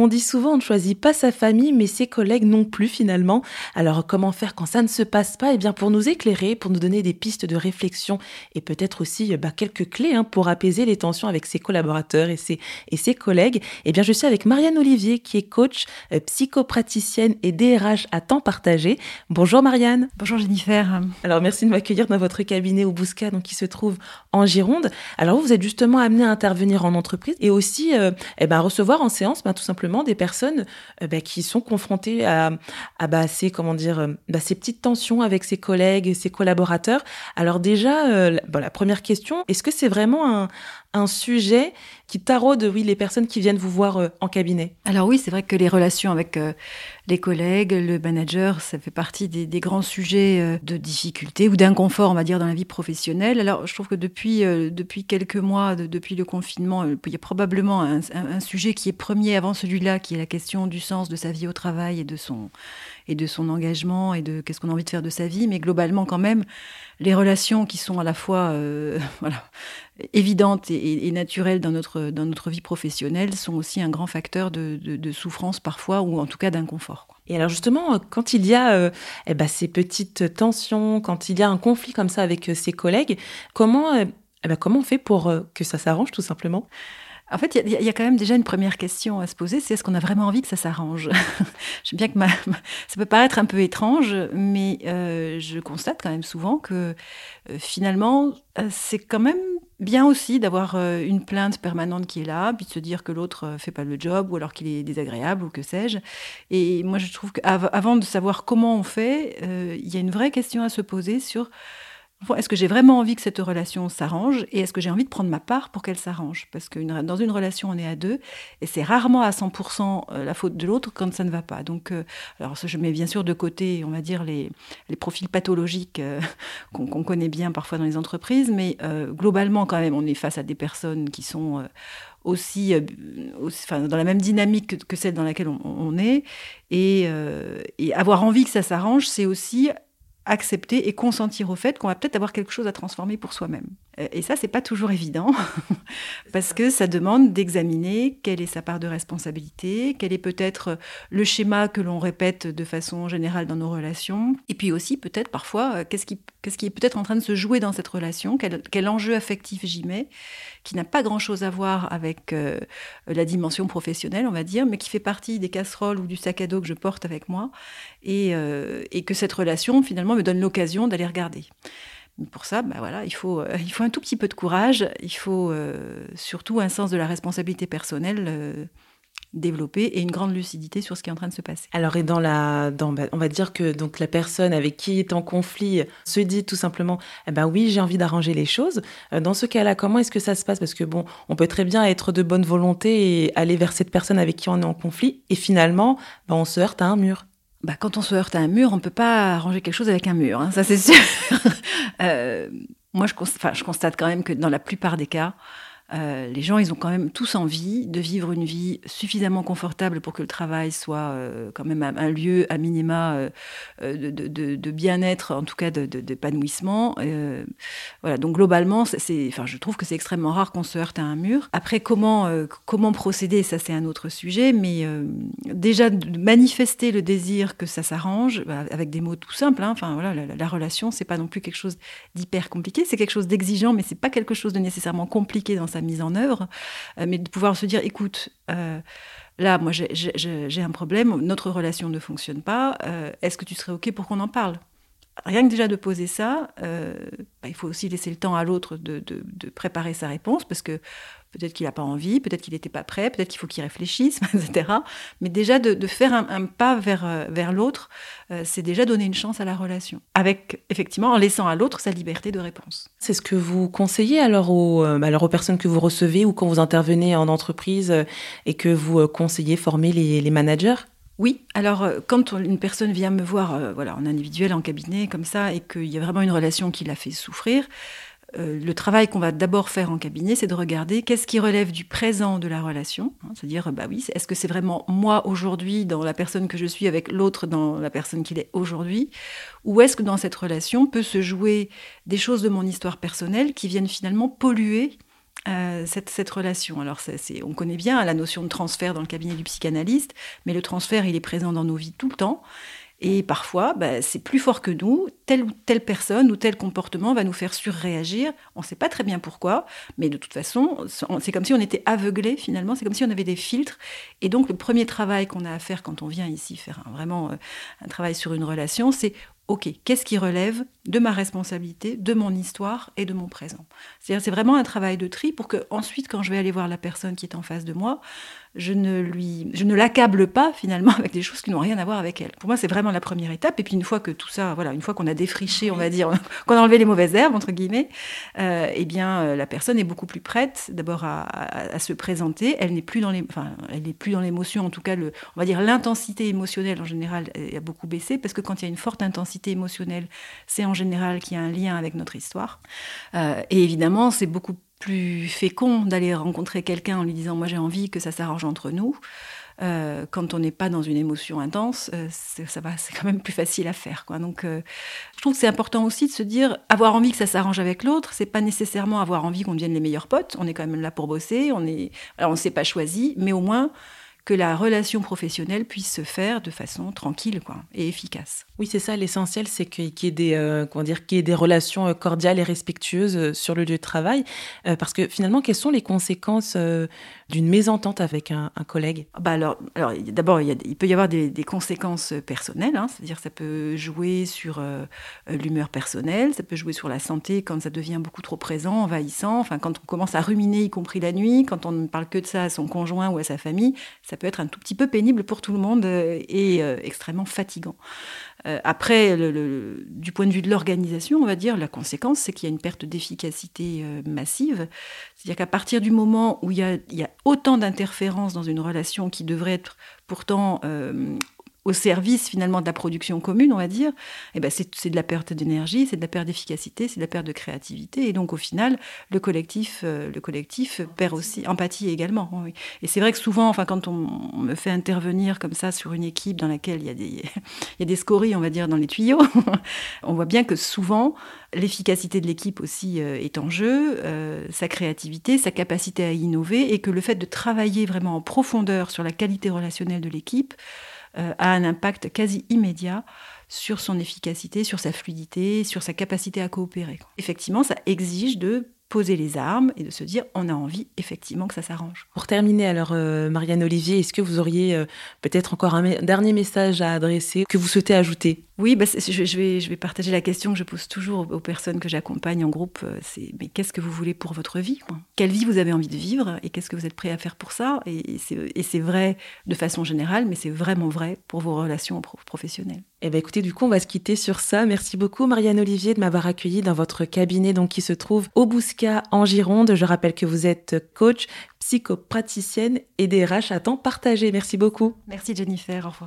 On dit souvent on ne choisit pas sa famille, mais ses collègues non plus finalement. Alors comment faire quand ça ne se passe pas? Eh bien pour nous éclairer, pour nous donner des pistes de réflexion et peut-être aussi bah, quelques clés hein, pour apaiser les tensions avec ses collaborateurs et ses, et ses collègues, eh bien je suis avec Marianne Olivier qui est coach, euh, psychopraticienne et DRH à temps partagé. Bonjour Marianne. Bonjour Jennifer. Alors merci de m'accueillir dans votre cabinet au Bousca, donc qui se trouve en Gironde. Alors vous, êtes justement amené à intervenir en entreprise et aussi euh, eh ben, recevoir en séance ben, tout simplement des personnes euh, bah, qui sont confrontées à, bah, ces, comment dire, euh, bah, ces petites tensions avec ses collègues, ses collaborateurs. Alors déjà, euh, la première question, est-ce que c'est vraiment un sujet qui taraude, oui, les personnes qui viennent vous voir euh, en cabinet Alors oui, c'est vrai que les relations avec euh, les collègues, le manager, ça fait partie des, grands sujets euh, de difficulté ou d'inconfort, on va dire, dans la vie professionnelle. Alors je trouve que depuis, depuis quelques mois, depuis le confinement, il y a probablement un, sujet qui est premier avant celui-là, qui est la question du sens de sa vie au travail et de son, et de son engagement et de qu'est-ce qu'on a envie de faire de sa vie. Mais globalement, quand même, les relations qui sont à la fois voilà, évidentes et, naturelles dans notre, dans notre vie professionnelle sont aussi un grand facteur de, de, souffrance parfois, ou en tout cas d'inconfort. Et alors justement, quand il y a euh, eh ben, ces petites tensions, quand il y a un conflit comme ça avec euh, ses collègues, comment, eh ben, comment on fait pour que ça s'arrange tout simplement? En fait, il y, a quand même déjà une première question à se poser, c'est est-ce qu'on a vraiment envie que ça s'arrange? Je sais bien que ça peut paraître un peu étrange, mais euh, je constate quand même souvent que euh, finalement, euh, c'est quand même bien aussi d'avoir une plainte permanente qui est là, puis de se dire que l'autre fait pas le job, ou alors qu'il est désagréable, ou que sais-je. Et moi, je trouve qu'avant de savoir comment on fait, il y a une vraie question à se poser sur est-ce que j'ai vraiment envie que cette relation s'arrange et est-ce que j'ai envie de prendre ma part pour qu'elle s'arrange? Parce que dans une relation, on est à deux et c'est rarement à 100% euh, la faute de l'autre quand ça ne va pas. Donc, euh, alors je mets bien sûr de côté, on va dire, les, profils pathologiques euh, qu'on connaît bien parfois dans les entreprises, mais globalement, quand même, on est face à des personnes qui sont aussi, enfin, dans la même dynamique que, celle dans laquelle on, est. et, avoir envie que ça s'arrange, c'est aussi accepter et consentir au fait qu'on va peut-être avoir quelque chose à transformer pour soi-même. Euh, et ça, c'est pas toujours évident, parce que ça demande d'examiner quelle est sa part de responsabilité, quel est peut-être le schéma que l'on répète de façon générale dans nos relations, et puis aussi peut-être parfois euh, qu'est-ce qui, qui est peut-être en train de se jouer dans cette relation, quel, enjeu affectif j'y mets, qui n'a pas grand-chose à voir avec euh, la dimension professionnelle, on va dire, mais qui fait partie des casseroles ou du sac à dos que je porte avec moi, et que cette relation finalement me donne l'occasion d'aller regarder. Pour ça, bah voilà, il, faut, euh, il faut un tout petit peu de courage, il faut euh, surtout un sens de la responsabilité personnelle euh, développé et une grande lucidité sur ce qui est en train de se passer. Alors, et dans la, bah, on va dire que donc la personne avec qui est en conflit se dit tout simplement, eh ben oui, j'ai envie d'arranger les choses. Dans ce cas-là, comment est-ce que ça se passe? Parce que bon, on peut très bien être de bonne volonté et aller vers cette personne avec qui on est en conflit, et finalement, bah, on se heurte à un mur. Bah, quand on se heurte à un mur, on ne peut pas arranger quelque chose avec un mur, hein, ça c'est sûr. euh, moi, je, je, constate quand même que dans la plupart des cas, euh, les gens, ils ont quand même tous envie de vivre une vie suffisamment confortable pour que le travail soit euh, quand même un, lieu à minima euh, de, bien-être, en tout cas d'épanouissement. voilà, donc globalement, enfin, je trouve que c'est extrêmement rare qu'on se heurte à un mur. Après, comment, comment procéder, ça c'est un autre sujet, mais déjà manifester le désir que ça s'arrange, bah, avec des mots tout simples, hein, enfin voilà, la, la relation, c'est pas non plus quelque chose d'hyper compliqué, c'est quelque chose d'exigeant, mais c'est pas quelque chose de nécessairement compliqué dans sa mise en œuvre, euh, mais de pouvoir se dire, écoute, euh, là, moi j'ai un problème, notre relation ne fonctionne pas, euh, est-ce que tu serais OK pour qu'on en parle? Rien que déjà de poser ça, bah, il faut aussi laisser le temps à l'autre de, préparer sa réponse, parce que Peut-être qu'il n'a pas envie, peut-être qu'il n'était pas prêt, peut-être qu'il faut qu'il réfléchisse, etc. Mais déjà de, faire un, pas vers, euh, l'autre, euh, c'est déjà donner une chance à la relation. Avec, effectivement, en laissant à l'autre sa liberté de réponse. C'est ce que vous conseillez alors aux, euh, aux personnes que vous recevez ou quand vous intervenez en entreprise et que vous conseillez former les managers? Oui, alors quand une personne vient me voir voilà, en individuel, en cabinet, comme ça, et qu'il y a vraiment une relation qui l'a fait souffrir, euh, le travail qu'on va d'abord faire en cabinet, c'est de regarder qu'est-ce qui relève du présent de la relation. Hein, c'est-à-dire, bah oui, est-ce que c'est vraiment moi aujourd'hui dans la personne que je suis avec l'autre dans la personne qu'il est aujourd'hui Ou est-ce que dans cette relation peut se jouer des choses de mon histoire personnelle qui viennent finalement polluer euh, cette, cette, relation. Alors, c'est, on connaît bien la notion de transfert dans le cabinet du psychanalyste, mais le transfert, il est présent dans nos vies tout le temps. Et parfois, bah, c'est plus fort que nous. Telle ou telle personne ou tel comportement va nous faire surréagir. On ne sait pas très bien pourquoi, mais de toute façon, c'est comme si on était aveuglé finalement. C'est comme si on avait des filtres. Et donc, le premier travail qu'on a à faire quand on vient ici faire vraiment euh, un travail sur une relation, c'est OK, qu'est-ce qui relève de ma responsabilité, de mon histoire et de mon présent? C'est-à-dire, c'est vraiment un travail de tri pour que ensuite, quand je vais aller voir la personne qui est en face de moi, je ne lui, je ne l'accable pas finalement avec des choses qui n'ont rien à voir avec elle. Pour moi, c'est vraiment la première étape. Et puis une fois que tout ça, voilà, une fois qu'on a défriché, on va dire, qu'on a enlevé les mauvaises herbes entre guillemets, euh, eh bien, euh, la personne est beaucoup plus prête, d'abord à, se présenter. Elle n'est plus dans les, enfin, elle n'est plus dans l'émotion. En tout cas, le, on va dire l'intensité émotionnelle en général a beaucoup baissé parce que quand il y a une forte intensité émotionnelle, c'est en général qu'il y a un lien avec notre histoire. Euh, et évidemment, c'est beaucoup plus fécond d'aller rencontrer quelqu'un en lui disant moi j'ai envie que ça s'arrange entre nous. Euh, quand on n'est pas dans une émotion intense, euh, ça va, c'est quand même plus facile à faire. Quoi. Donc, je trouve que c'est important aussi de se dire avoir envie que ça s'arrange avec l'autre. C'est pas nécessairement avoir envie qu'on devienne les meilleurs potes. On est quand même là pour bosser. On est, alors on s'est pas choisi, mais au moins que la relation professionnelle puisse se faire de façon tranquille quoi, et efficace. Oui, c'est ça, l'essentiel, c'est qu'il y, ait des, euh, comment dire, qu'il y ait des relations euh, cordiales et respectueuses euh, sur le lieu de travail. parce que finalement, quelles sont les conséquences d'une mésentente avec un, collègue? Bah alors, alors, D'abord, il, il, peut y avoir des, conséquences personnelles, hein, c'est-à-dire ça peut jouer sur l'humeur personnelle, ça peut jouer sur la santé quand ça devient beaucoup trop présent, envahissant, enfin, quand on commence à ruminer, y compris la nuit, quand on ne parle que de ça à son conjoint ou à sa famille, ça peut être un tout petit peu pénible pour tout le monde euh, et euh, extrêmement fatigant. Euh, après, du point de vue de l'organisation, on va dire, la conséquence, c'est qu'il y a une perte d'efficacité massive. C'est-à-dire qu'à partir du moment où il y a, il y a autant d'interférences dans une relation qui devrait être pourtant au service finalement de la production commune, on va dire, eh ben c'est de la perte d'énergie, c'est de la perte d'efficacité, c'est de la perte de créativité. Et donc au final, le collectif, euh, le collectif perd aussi empathie également. Oui. Et c'est vrai que souvent, enfin, quand on, me fait intervenir comme ça sur une équipe dans laquelle il y a des, il y a des scories, on va dire, dans les tuyaux, on voit bien que souvent l'efficacité de l'équipe aussi euh, est en jeu, euh, sa créativité, sa capacité à innover, et que le fait de travailler vraiment en profondeur sur la qualité relationnelle de l'équipe, euh, a un impact quasi immédiat sur son efficacité, sur sa fluidité, sur sa capacité à coopérer. Effectivement, ça exige de poser les armes et de se dire on a envie effectivement que ça s'arrange. Pour terminer alors euh, Marianne Olivier, est-ce que vous auriez euh, peut-être encore un dernier message à adresser que vous souhaitez ajouter? Oui, bah, je, vais, je vais partager la question que je pose toujours aux, personnes que j'accompagne en groupe, euh, c'est mais qu'est-ce que vous voulez pour votre vie Quelle vie vous avez envie de vivre et qu'est-ce que vous êtes prêt à faire pour ça? Et, c'est vrai de façon générale, mais c'est vraiment vrai pour vos relations professionnelles. Eh bien écoutez, du coup on va se quitter sur ça. Merci beaucoup Marianne Olivier de m'avoir accueilli dans votre cabinet donc qui se trouve au Bousquet en Gironde. Je rappelle que vous êtes coach, psychopraticienne et DRH à temps partagé. Merci beaucoup. Merci Jennifer, au revoir.